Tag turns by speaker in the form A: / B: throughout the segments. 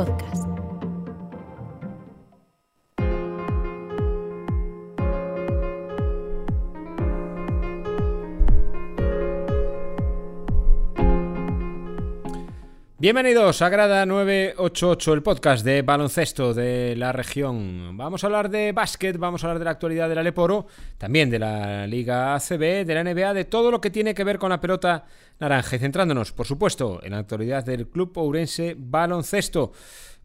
A: podcast.
B: Bienvenidos a Grada 988, el podcast de baloncesto de la región. Vamos a hablar de básquet, vamos a hablar de la actualidad del Aleporo, también de la Liga ACB, de la NBA, de todo lo que tiene que ver con la pelota naranja. Y centrándonos, por supuesto, en la actualidad del Club Ourense Baloncesto.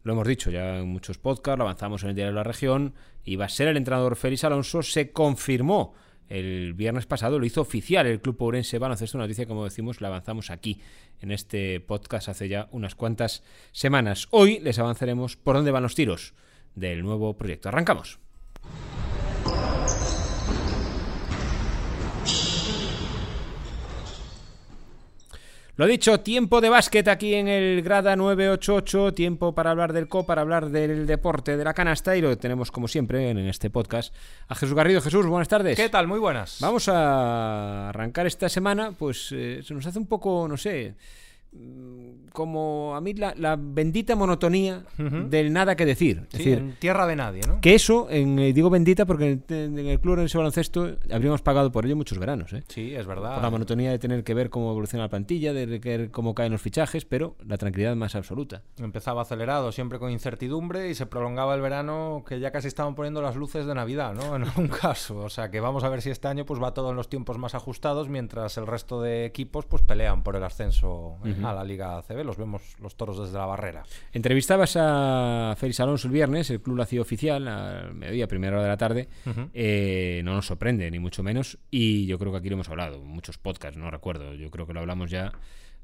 B: Lo hemos dicho ya en muchos podcasts, lo avanzamos en el diario de la región, va a ser el entrenador Félix Alonso, se confirmó el viernes pasado lo hizo oficial el Club Ourense Baloncesto, una noticia como decimos la avanzamos aquí en este podcast hace ya unas cuantas semanas. Hoy les avanzaremos por dónde van los tiros del nuevo proyecto. Arrancamos. Lo dicho, tiempo de básquet aquí en el Grada 988, tiempo para hablar del COP, para hablar del deporte, de la canasta y lo tenemos como siempre en este podcast a Jesús Garrido. Jesús, buenas tardes.
C: ¿Qué tal? Muy buenas.
B: Vamos a arrancar esta semana, pues eh, se nos hace un poco, no sé, como a mí la, la bendita monotonía del nada que decir. Es
C: Sí,
B: decir,
C: en tierra de nadie, ¿no?
B: que eso, en, eh, digo bendita porque en, en el club en ese baloncesto habríamos pagado por ello muchos veranos, ¿eh?
C: Sí, es verdad.
B: Por la monotonía de tener que ver cómo evoluciona la plantilla, de ver cómo caen los fichajes, pero la tranquilidad más absoluta.
C: Empezaba acelerado, siempre con incertidumbre y se prolongaba el verano que ya casi estaban poniendo las luces de Navidad, ¿no? En algún caso. O sea que vamos a ver si este año pues va todo en los tiempos más ajustados mientras el resto de equipos pues pelean por el ascenso eh, a la Liga ACB. Los vemos los toros desde la barrera.
B: Entrevistabas a Félix Alonso el viernes, el club lo hacía oficial, al mediodía, primera hora de la tarde. Eh, no nos sorprende, ni mucho menos. Y yo creo que aquí lo hemos hablado, muchos podcasts, no recuerdo. Yo creo que lo hablamos ya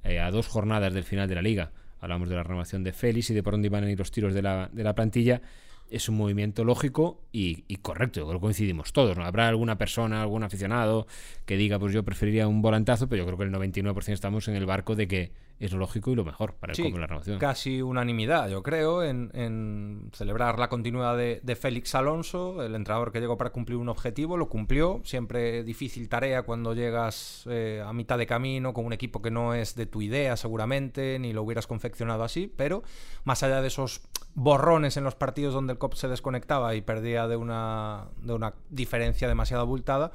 B: eh, a dos jornadas del final de la liga. Hablamos de la renovación de Félix y de por dónde iban a ir los tiros de la, de la plantilla. Es un movimiento lógico y, y correcto, yo creo que coincidimos todos. ¿no? Habrá alguna persona, algún aficionado que diga, pues yo preferiría un volantazo, pero yo creo que el 99% estamos en el barco de que es lo lógico y lo mejor para el
C: Sí,
B: club en la renovación.
C: casi unanimidad, yo creo, en, en celebrar la continuidad de, de Félix Alonso, el entrenador que llegó para cumplir un objetivo, lo cumplió. Siempre difícil tarea cuando llegas eh, a mitad de camino con un equipo que no es de tu idea, seguramente, ni lo hubieras confeccionado así, pero más allá de esos borrones en los partidos donde el COP se desconectaba y perdía de una, de una diferencia demasiado abultada,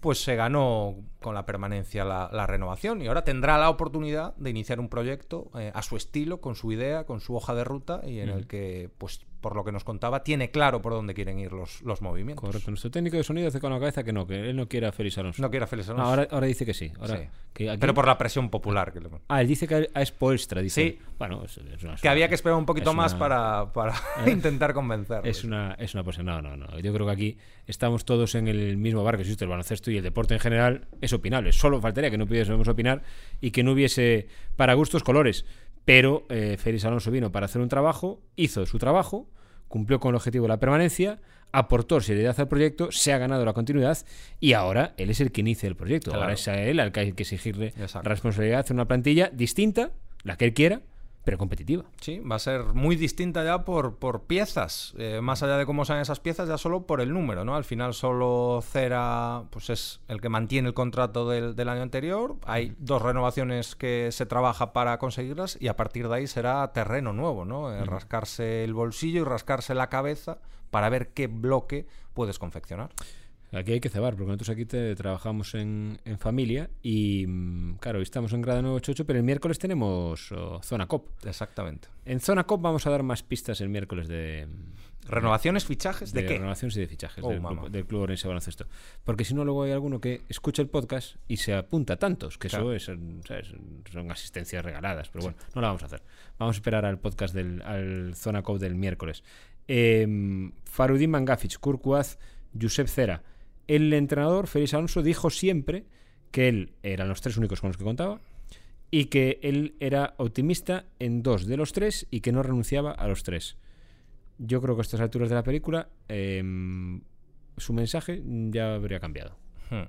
C: pues se ganó con la permanencia la, la renovación y ahora tendrá la oportunidad de iniciar un proyecto eh, a su estilo, con su idea, con su hoja de ruta y en el que, pues por lo que nos contaba, tiene claro por dónde quieren ir los, los movimientos.
B: Correcto. Nuestro técnico de sonido hace con la cabeza que no, que él no quiere a Félix Alonso.
C: No quiere a Félix
B: No,
C: Alonso.
B: ahora, ahora dice que sí. Ahora,
C: Sí.
B: que aquí-
C: Pero por la presión popular que le
B: Ah, él dice que a Spoelstra, dice.
C: Sí.
B: Bueno, es, es una,
C: que había que esperar un poquito
B: es
C: más
B: una-
C: para, para intentar convencer.
B: Es una, es una posición. No, no, no. Yo creo que aquí estamos todos en el mismo barco. Existe el baloncesto y el deporte en general es opinable. Solo faltaría que no pudiésemos opinar y que no hubiese para gustos colores. Pero eh, Félix Alonso vino para hacer un trabajo, hizo su trabajo, cumplió con el objetivo de la permanencia, aportó seriedad al proyecto, se ha ganado la continuidad y ahora él es el que inicia el proyecto.
C: Claro.
B: Ahora es a él al que hay que exigirle
C: Exacto.
B: responsabilidad, hacer una plantilla distinta, la que él quiera, pero competitiva.
C: Sí, va a ser muy distinta ya por, por piezas. Eh, más allá de cómo sean esas piezas, ya solo por el número, ¿no? Al final solo Cera pues es el que mantiene el contrato del, del año anterior. Hay dos renovaciones que se trabaja para conseguirlas y a partir de ahí será terreno nuevo, ¿no? Eh, Rascarse el bolsillo y rascarse la cabeza para ver qué bloque puedes confeccionar.
B: Aquí hay que cebar, porque nosotros aquí te, trabajamos en, en familia y, mm, claro, hoy estamos en grado 988, pero el miércoles tenemos oh, Zona COP.
C: Exactamente.
B: En Zona COP vamos a dar más pistas el miércoles de,
C: ¿Renovaciones, fichajes? ¿De, qué?
B: renovaciones y de fichajes
C: Oh,
B: del, club, del Club Orense Baloncesto. Porque si no, luego hay alguno que escucha el podcast y se apunta a tantos, que
C: Claro.
B: eso es, ¿sabes? son asistencias regaladas. Pero bueno, no la vamos a hacer. Vamos a esperar al podcast del al Zona COP del miércoles. Eh, Farudin Mangafic, Kurkuaz, Josep Cera. El entrenador, Félix Alonso, dijo siempre que él eran los tres únicos con los que contaba y que él era optimista en dos de los tres y que no renunciaba a los tres. Yo creo que a estas alturas de la película em, su mensaje ya habría cambiado.
C: Hmm.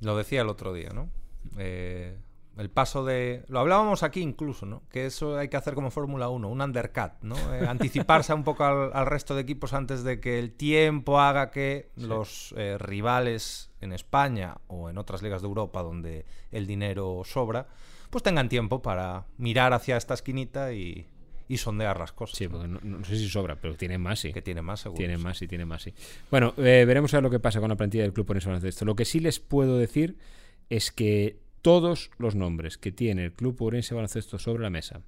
C: Lo decía el otro día, ¿no? Eh, el paso de... Lo hablábamos aquí incluso, ¿no? Que eso hay que hacer como Fórmula 1, un undercut, ¿no? Eh, anticiparse un poco al, al resto de equipos antes de que el tiempo haga que los eh, rivales en España o en otras ligas de Europa donde el dinero sobra, pues tengan tiempo para mirar hacia esta esquinita y, y sondear las cosas.
B: Sí, porque no, no sé si sobra, pero tiene más, sí.
C: Que tiene más, seguro.
B: Tiene más, sí, tiene más, sí. Bueno, eh, veremos a ver lo que pasa con la plantilla del club Orense Baloncesto. Lo que sí les puedo decir es que todos los nombres que tiene el club Orense Baloncesto sobre la mesa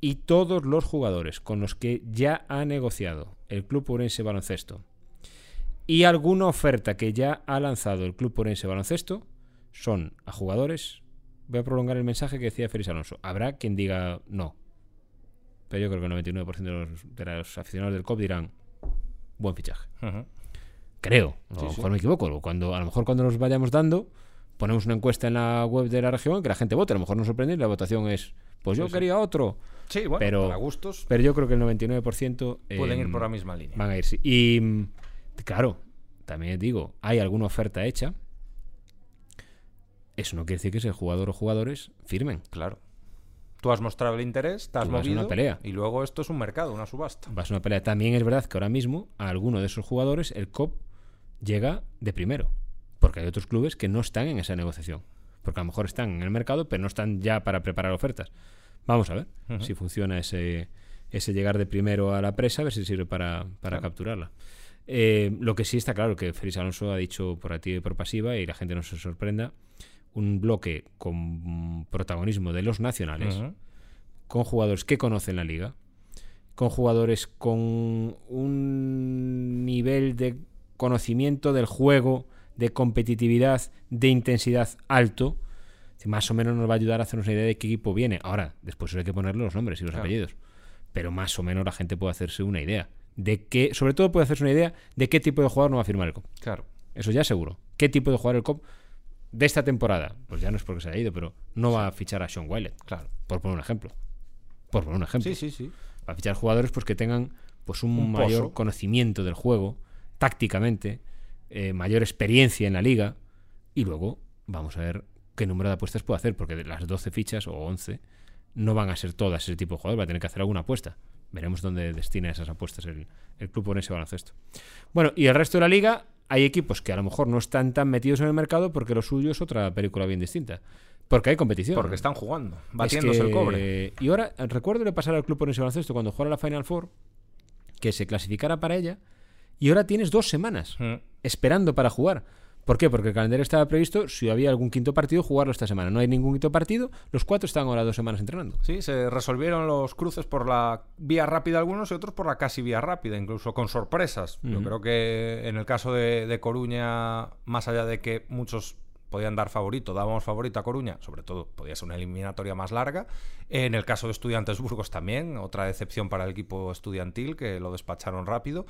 B: y todos los jugadores con los que ya ha negociado el club Orense Baloncesto y alguna oferta que ya ha lanzado el club Orense Baloncesto son a jugadores. Voy a prolongar el mensaje que decía Félix Alonso. Habrá quien diga no. Pero yo creo que el 99% de los, de los aficionados del COP dirán buen fichaje. Creo. A lo
C: sí.
B: mejor me equivoco. Cuando, a lo mejor cuando nos vayamos dando, ponemos una encuesta en la web de la región que la gente vote. A lo mejor nos sorprende y la votación es, pues yo
C: Sí, sí.
B: quería otro.
C: Sí, bueno,
B: Pero-
C: para gustos
B: Pero yo creo que el 99% eh,
C: pueden ir por la misma línea.
B: van a ir. sí. Y mm, claro, también digo, hay alguna oferta hecha. Eso no quiere decir que ese jugador o jugadores firmen.
C: Claro. Tú has mostrado el interés, te has
B: Tú vas
C: movido
B: una pelea.
C: y luego esto es un mercado, una subasta.
B: Va a una pelea. También es verdad que ahora mismo a alguno de esos jugadores el COP llega de primero. Porque hay otros clubes que no están en esa negociación. Porque a lo mejor están en el mercado, pero no están ya para preparar ofertas. Vamos a ver si funciona ese, ese llegar de primero a la presa, a ver si sirve para, para
C: Claro.
B: capturarla. Eh, lo que sí está claro que Félix Alonso ha dicho por activa y por pasiva, y la gente no se sorprenda, un bloque con protagonismo de los nacionales con jugadores que conocen la liga, con jugadores con un nivel de conocimiento del juego, de competitividad, de intensidad alto, más o menos nos va a ayudar a hacernos una idea de qué equipo viene. Ahora, después hay que ponerle los nombres y los
C: Claro.
B: apellidos, pero más o menos la gente puede hacerse una idea de qué, sobre todo puede hacerse una idea de qué tipo de jugador no va a firmar el COP.
C: Claro.
B: Eso ya seguro. ¿Qué tipo de jugador el COP de esta temporada? Pues ya no es porque se haya ido, pero no va a fichar a Sean Wiley,
C: Claro.
B: por poner un ejemplo. Por poner un ejemplo.
C: Sí, sí, sí.
B: Va a fichar jugadores pues que tengan pues un,
C: Un
B: mayor
C: pozo.
B: conocimiento del juego, tácticamente, eh, mayor experiencia en la liga, y luego vamos a ver qué número de apuestas puede hacer, porque de las 12 fichas o 11 no van a ser todas ese tipo de jugadores, va a tener que hacer alguna apuesta. Veremos dónde destina esas apuestas el, el club por ese baloncesto. Bueno, y el resto de la liga, hay equipos que a lo mejor no están tan metidos en el mercado porque lo suyo es otra película bien distinta. Porque hay competición.
C: Porque están jugando,
B: Es
C: batiéndose
B: que-
C: el cobre.
B: Y ahora, recuerdo le pasar al club por ese baloncesto cuando jugara la Final Four, que se clasificara para ella, y ahora tienes dos semanas
C: Mm.
B: esperando para jugar. ¿Por qué? Porque el calendario estaba previsto, si había algún quinto partido, jugarlo esta semana. No hay ningún quinto partido, los cuatro están ahora dos semanas entrenando.
C: Sí, se resolvieron los cruces por la vía rápida algunos y otros por la casi vía rápida, incluso con sorpresas. Yo creo que en el caso de, de Coruña, más allá de que muchos podían dar favorito, dábamos favorito a Coruña, sobre todo podía ser una eliminatoria más larga. En el caso de Estudiantes Burgos también, otra decepción para el equipo estudiantil, que lo despacharon rápido.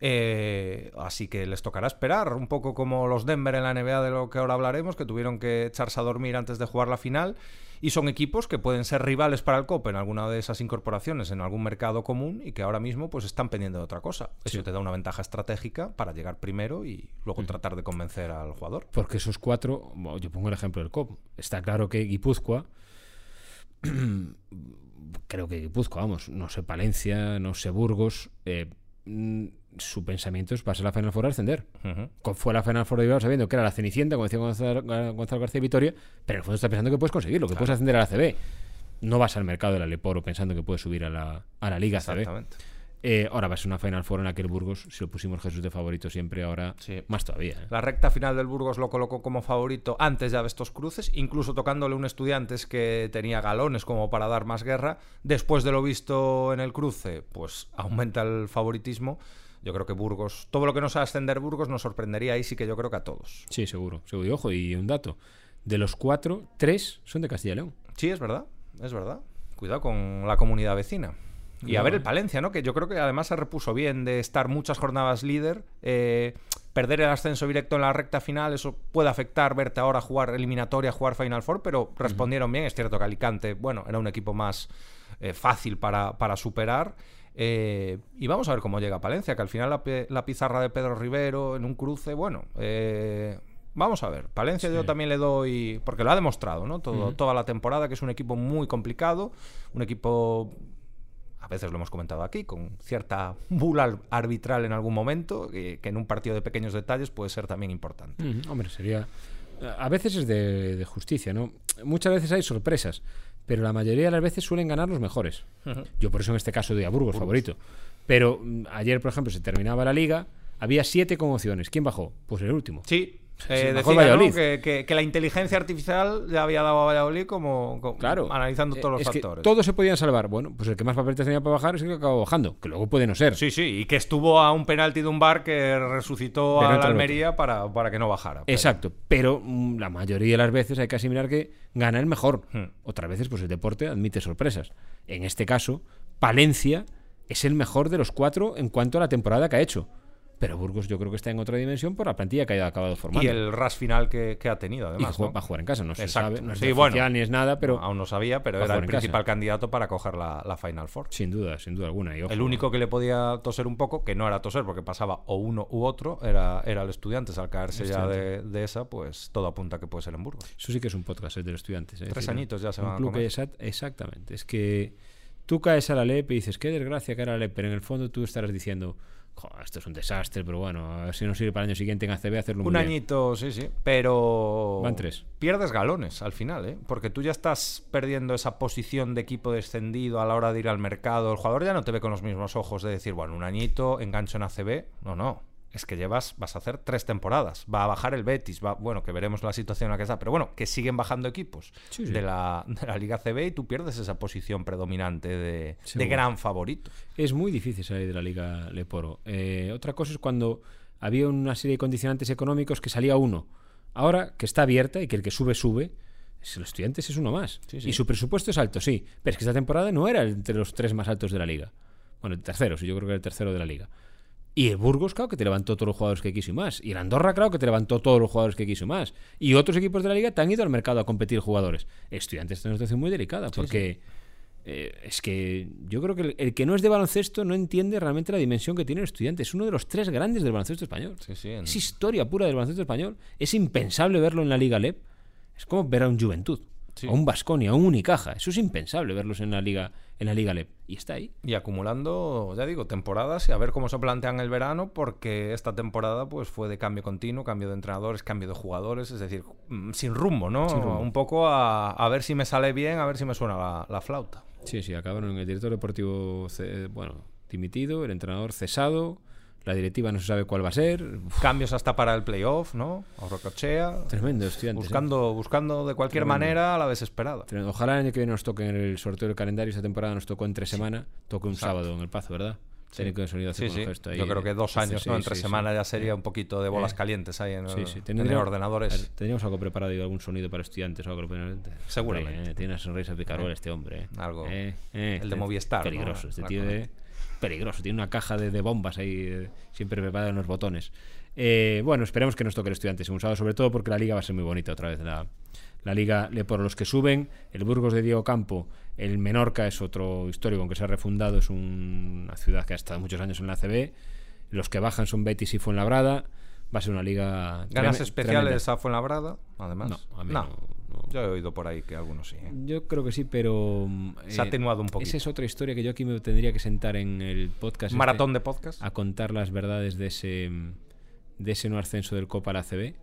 C: Eh, así que les tocará esperar, un poco como los Denver en la NBA de lo que ahora hablaremos, que tuvieron que echarse a dormir antes de jugar la final. Y son equipos que pueden ser rivales para el COP en alguna de esas incorporaciones, en algún mercado común, y que ahora mismo pues están pendiendo de otra cosa. Eso
B: Sí.
C: te da una ventaja estratégica para llegar primero y luego tratar de convencer al jugador.
B: Porque esos cuatro, yo pongo el ejemplo del COP. Está claro que Guipúzcoa, creo que Guipúzcoa, vamos, no sé Palencia, no sé Burgos, eh, mm, su pensamiento es pasar la Final Four a ascender. Con- Fue la Final Four de Bilbao sabiendo que era la Cenicienta, como decía Gonzalo, Gonzalo García Vitoria, pero en el fondo está pensando que puedes conseguirlo, que puedes ascender a la CB. No vas al mercado del Aleporo pensando que puedes subir a la, a la Liga CB.
C: Exactamente.
B: Eh, ahora va a ser una Final Four en la que el Burgos, si lo pusimos Jesús de favorito siempre, ahora
C: Sí.
B: más todavía. ¿eh?
C: La recta final del Burgos lo colocó como favorito antes ya de estos cruces, incluso tocándole un estudiantes que tenía galones como para dar más guerra. Después de lo visto en el cruce, pues aumenta el favoritismo. Yo creo que Burgos, todo lo que nos haga ascender Burgos nos sorprendería ahí sí que yo creo que a todos.
B: Sí, seguro. seguro. Y ojo, y un dato. De los cuatro, tres son de Castilla y León.
C: Sí, es verdad, es verdad. Cuidado con la comunidad vecina. Y a ver el. Palencia, ¿no? Que yo creo que además se repuso bien de estar muchas jornadas líder. eh, perder el ascenso directo en la recta final, eso puede afectar verte ahora jugar eliminatoria, jugar Final Four, pero respondieron bien. Es cierto que Alicante, bueno, era un equipo más eh, fácil para, para superar. Eh, y vamos a ver cómo llega Palencia, que al final la, la pizarra de Pedro Rivero en un cruce, bueno, eh, vamos a ver. Palencia yo también le doy, porque lo ha demostrado, ¿no? Todo, Toda la temporada, que es un equipo muy complicado, un equipo a veces lo hemos comentado aquí, con cierta bula ar- arbitral en algún momento, que, que en un partido de pequeños detalles puede ser también importante.
B: Ujú, Hombre, sería. A veces es de, de justicia, ¿no? Muchas veces hay sorpresas, pero la mayoría de las veces suelen ganar los mejores. Yo por eso en este caso doy a Burgos, favorito. Pero mm, ayer, por ejemplo, se terminaba la liga, había siete conmociones. ¿Quién bajó? Pues el último.
C: Sí, eh, decía, ¿no? Que, que- que la inteligencia artificial ya había dado a Valladolid como, como-
B: Claro.
C: analizando todos los
B: Es que
C: factores.
B: todos se podían salvar. Bueno, pues el que más papeletas tenía para bajar es el que acabó bajando, que luego puede no ser.
C: Sí, sí, y que estuvo a un penalti de un bar que resucitó a la Almería para, para que no bajara. Pero-
B: Exacto, pero mm, la mayoría de las veces hay que asimilar que gana el mejor.
C: Hmm.
B: Otras veces, pues el deporte admite sorpresas. En este caso, Palencia es el mejor de los cuatro en cuanto a la temporada que ha hecho. Pero Burgos yo creo que está en otra dimensión por la plantilla que ha acabado formando.
C: Y el ras final que, que ha tenido,
B: Y
C: además. ¿no?
B: va a jugar en casa, no se
C: Exacto.
B: sabe, no es
C: Sí,
B: ni
C: bueno.
B: oficial ni es nada, pero
C: Aún no sabía, pero era el
B: casa.
C: principal candidato para coger la, la Final Four.
B: sin duda, sin duda alguna. Y ojo,
C: El único que le podía toser un poco, que no era toser porque pasaba o uno u otro, era, era el Estudiantes. Al caerse ya de, de esa, pues todo apunta que puede ser en Burgos.
B: Eso sí que es un podcast eh, de los estudiantes. eh. Es
C: Tres
B: decir,
C: añitos ya se van a comer.
B: exact- exactamente. Es que tú caes a la LEP y dices, qué desgracia caer a la LEP, pero en el fondo tú estarás diciendo, "Jo, esto es un desastre, pero bueno, a ver si nos sirve para el año siguiente en ACB hacerlo
C: Un
B: muy bien".
C: añito, sí, sí. Pero.
B: Van tres.
C: Pierdes galones al final, ¿eh? Porque tú ya estás perdiendo esa posición de equipo descendido a la hora de ir al mercado. El jugador ya no te ve con los mismos ojos de decir, bueno, un añito, engancho en ACB. No, no. Es que llevas, vas a hacer tres temporadas. Va a bajar el Betis. Va, bueno, que veremos la situación en la que está. Pero bueno, que siguen bajando equipos
B: Sí, sí.
C: De, la, de la Liga CB y tú pierdes esa posición predominante de, gran favorito.
B: Es muy difícil salir de la Liga Leporo. Eh, otra cosa es cuando había una serie de condicionantes económicos que salía uno. Ahora que está abierta y que el que sube, sube, el Estudiantes es uno más. Y su presupuesto es alto, sí. Pero es que esta temporada no era entre los tres más altos de la Liga. Bueno, el tercero, sí, yo creo que era el tercero de la Liga. Y el Burgos, claro, que te levantó todos los jugadores que quiso y más. Y el Andorra, claro, que te levantó todos los jugadores que quiso y más. Y otros equipos de la Liga te han ido al mercado a competir jugadores. Estudiantes en una situación muy delicada porque eh, es que yo creo que el, el que no es de baloncesto no entiende realmente la dimensión que tiene el estudiante. Es uno de los tres grandes del baloncesto español.
C: Sí, sí, en-
B: Es historia pura del baloncesto español. Es impensable verlo en la Liga LEP. Es como ver a un Juventud,
C: Sí.
B: a un Basconia, a un Unicaja. Eso es impensable verlos en la Liga, en la Liga LEP. Y está ahí.
C: Y acumulando, ya digo, temporadas y a ver cómo se plantean el verano, porque esta temporada pues fue de cambio continuo, cambio de entrenadores, cambio de jugadores, es decir, mm, sin rumbo, ¿no?
B: Sin rumbo.
C: Un poco a, a ver si me sale bien, a ver si me suena la, la flauta.
B: Sí, sí, acabaron en el director deportivo, bueno, dimitido, el entrenador cesado, la directiva no se sabe cuál va a ser. Uf,
C: Cambios hasta para el playoff, ¿no? Orocochea.
B: tremendo estudiante.
C: Buscando, buscando de cualquier
B: Tremendo.
C: manera a la desesperada.
B: Tremendo. Ojalá el año que viene nos toque en el sorteo del calendario. Esta temporada nos tocó entre semana. Toque un
C: Exacto.
B: sábado en el Pazo, ¿verdad? Técnico de sonido hace
C: Sí, sí.
B: gesto ahí.
C: Yo creo que dos años,
B: Sí,
C: ¿no?
B: sí,
C: Entre
B: sí,
C: semana
B: sí.
C: ya sería
B: Eh,
C: un poquito de bolas
B: eh.
C: calientes ahí en,
B: Sí, sí.
C: en ordenadores.
B: Tendríamos algo preparado y algún sonido para estudiantes o algo. pero-
C: Seguramente.
B: Eh, tiene una sonrisa picarola este hombre. eh.
C: Algo-
B: Eh, eh,
C: el de Movistar, ¿no?
B: Peligroso. Este tío de- peligroso. Tiene una caja de, de bombas ahí eh, siempre preparada en los botones. Eh, bueno, esperemos que nos toque el estudiantes en un sábado, sobre todo porque la liga va a ser muy bonita otra vez. La, la liga por los que suben, el Burgos de Diego Campo, el Menorca es otro histórico, aunque se ha refundado, es un- una ciudad que ha estado muchos años en la CB. Los que bajan son Betis y Fuenlabrada. Va a ser una liga.
C: Ganas especiales a Fuenlabrada, además.
B: No, a mí no, no.
C: Yo he oído por ahí que algunos sí. ¿eh?
B: Yo creo que sí, pero. mm,
C: Se ha atenuado un poquito.
B: Esa es otra historia que yo aquí me tendría que sentar en el podcast. este
C: Maratón de podcast.
B: A contar las verdades de ese, de ese no ascenso del Copa a la CB.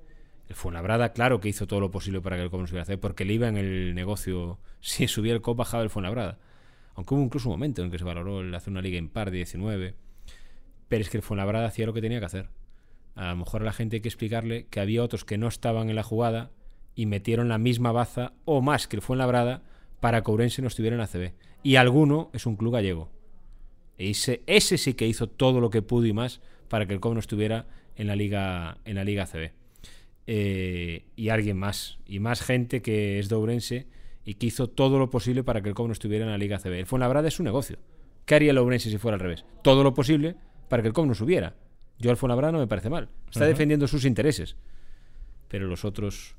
B: El Fuenlabrada, claro que hizo todo lo posible para que el Copa no subiera a CB, porque le iba en el negocio. Si subía el Copa, bajaba el Fuenlabrada. Aunque hubo incluso un momento en que se valoró el hacer una liga impar de 19. Pero es que el Fuenlabrada hacía lo que tenía que hacer. A lo mejor a la gente hay que explicarle que había otros que no estaban en la jugada y metieron la misma baza o más que el Fuenlabrada para que Ourense no estuviera en la CB. Y alguno es un club gallego. Ese, ese sí que hizo todo lo que pudo y más para que el COP no estuviera en la Liga, en la Liga CB. Eh, y alguien más. Y más gente que es de Ourense y que hizo todo lo posible para que el COP no estuviera en la Liga CB. El Fuenlabrada es un negocio. ¿Qué haría el Ourense si fuera al revés? Todo lo posible para que el COP no subiera. Yo al Fuenlabrada no me parece mal. Está defendiendo sus intereses. Pero los otros,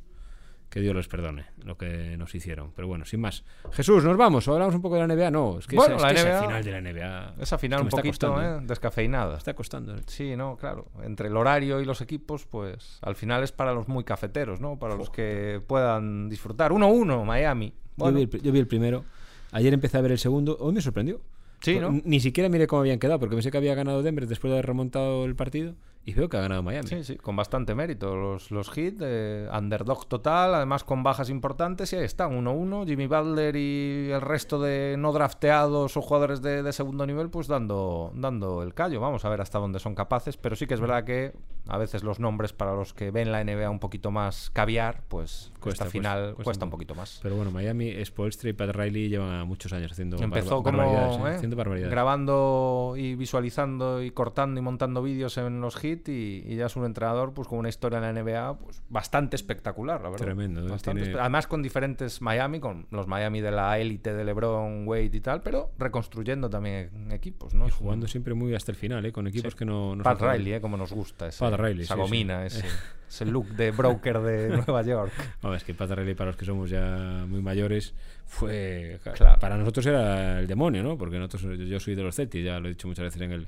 B: que Dios les perdone lo que nos hicieron. Pero bueno, sin más. Jesús, ¿nos vamos? ¿O hablamos un poco de la NBA? No, es que,
C: Bueno,
B: esa, es
C: la
B: que esa
C: NBA
B: final de la NBA.
C: Esa final un poquito
B: costando,
C: ¿eh? descafeinada.
B: Me está costando. ¿eh?
C: Sí, no, claro. Entre el horario y los equipos, pues al final es para los muy cafeteros, ¿no? Para los que puedan disfrutar. 1-1, Miami. Bueno,
B: Yo, vi el, pri- yo vi el primero. Ayer empecé a ver el segundo. Hoy me sorprendió.
C: Sí,
B: Pues,
C: ¿no?
B: Ni siquiera miré cómo habían quedado, porque pensé que había ganado Denver después de haber remontado el partido. Y veo que ha ganado Miami.
C: Sí, sí, con bastante mérito. Los, los hits, eh, underdog total, además con bajas importantes, y ahí están, 1-1. Jimmy Butler y el resto de no drafteados o jugadores de, de, segundo nivel, pues dando, dando el callo. Vamos a ver hasta dónde son capaces, pero sí que es verdad que a veces los nombres para los que ven la NBA un poquito más caviar, pues cuesta, final cuesta, cuesta, un poquito más.
B: Pero bueno, Miami, Spolstra y Pat Riley llevan muchos años haciendo
C: Empezó como
B: barbaridades,
C: ¿eh?
B: haciendo barbaridades.
C: grabando y visualizando y cortando y montando vídeos en los hits y, y, ya es un entrenador pues con una historia en la NBA pues bastante espectacular, la verdad.
B: Tremendo. ¿eh?
C: Bastante
B: Tiene...
C: espe- Además con diferentes Miami, con los Miami de la élite de LeBron, Wade y tal, pero reconstruyendo también equipos, ¿no?
B: Y jugando siempre muy hasta el final, ¿eh? con equipos
C: Sí.
B: que no... no
C: Pat Riley, ¿eh? como nos gusta ese,
B: Pat Riley,
C: esa
B: sí,
C: gomina, Ese, ese look de broker de Nueva York.
B: Vamos, es que Pat Riley, para los que somos ya muy mayores, fue.
C: Claro.
B: Para nosotros era el demonio, ¿no? Porque nosotros, yo, yo soy de los Celtics, ya lo he dicho muchas veces en el,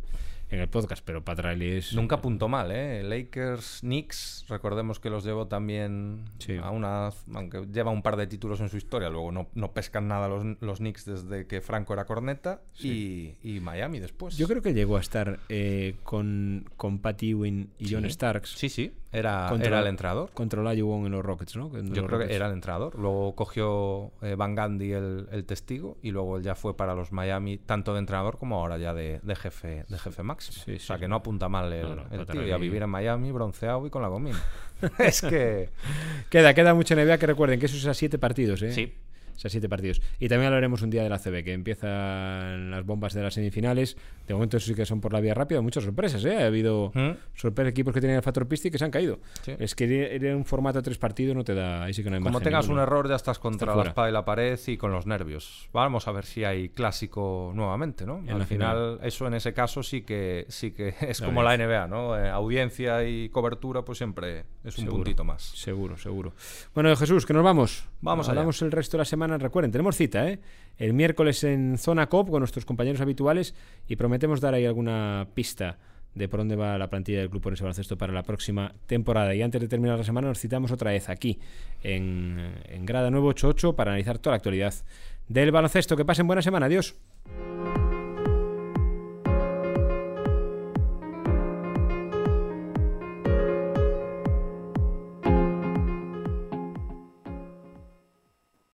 B: en el podcast, pero Pat Riley es.
C: Nunca apuntó mal, ¿eh? Lakers, Knicks, recordemos que los llevó también
B: Sí.
C: a una... Aunque lleva un par de títulos en su historia, luego no, no pescan nada los, los Knicks desde que Franco era corneta y, y Miami después.
B: Yo creo que llegó a estar eh, con, con Pat Ewing y John. Starks
C: Sí, sí, era,
B: Contra-
C: era el entrenador.
B: contra Olajuwon en los Rockets, ¿no? En
C: Yo creo que era el entrenador. Luego cogió eh, Van Gandhi el, el testigo y luego él ya fue para los Miami, tanto de entrenador como ahora ya de, de jefe de jefe máximo.
B: Sí,
C: o sea
B: sí.
C: que no apunta mal el,
B: No, no,
C: el tío. Y a vivir en Miami, bronceado y con la gomina. es que.
B: Queda, queda mucha NBA que recuerden que eso es a siete partidos, ¿eh?
C: Sí.
B: Es a siete partidos. Y también hablaremos un día de la CB, que empiezan las bombas de las semifinales. De momento eso sí que son por la vía rápida. Muchas sorpresas, ¿eh? Ha habido
C: ¿Mm?
B: sorpresas equipos que tenían el factor pista y que se han caído.
C: Sí.
B: Es que en un formato de tres partidos no te da... Ahí sí que no hay
C: Como tengas un error, ya estás contra
B: Está
C: la espada y la pared y con los nervios. Vamos a ver si hay clásico nuevamente, ¿no?
B: En
C: Al
B: la
C: final, eso en ese caso sí que sí que es
B: La
C: como la
B: audiencia.
C: NBA, ¿no? Eh, audiencia y cobertura, pues siempre es un
B: Seguro.
C: puntito más.
B: Seguro, seguro. Bueno, Jesús, que nos vamos.
C: Vamos allá.
B: Hablamos el resto de la Recuerden, tenemos cita, ¿eh? El miércoles en Zona COP con nuestros compañeros habituales y prometemos dar ahí alguna pista de por dónde va la plantilla del Club Orense Baloncesto para la próxima temporada. Y antes de terminar la semana nos citamos otra vez aquí en, en Grada 988 para analizar toda la actualidad del baloncesto. Que pasen buena semana. Adiós.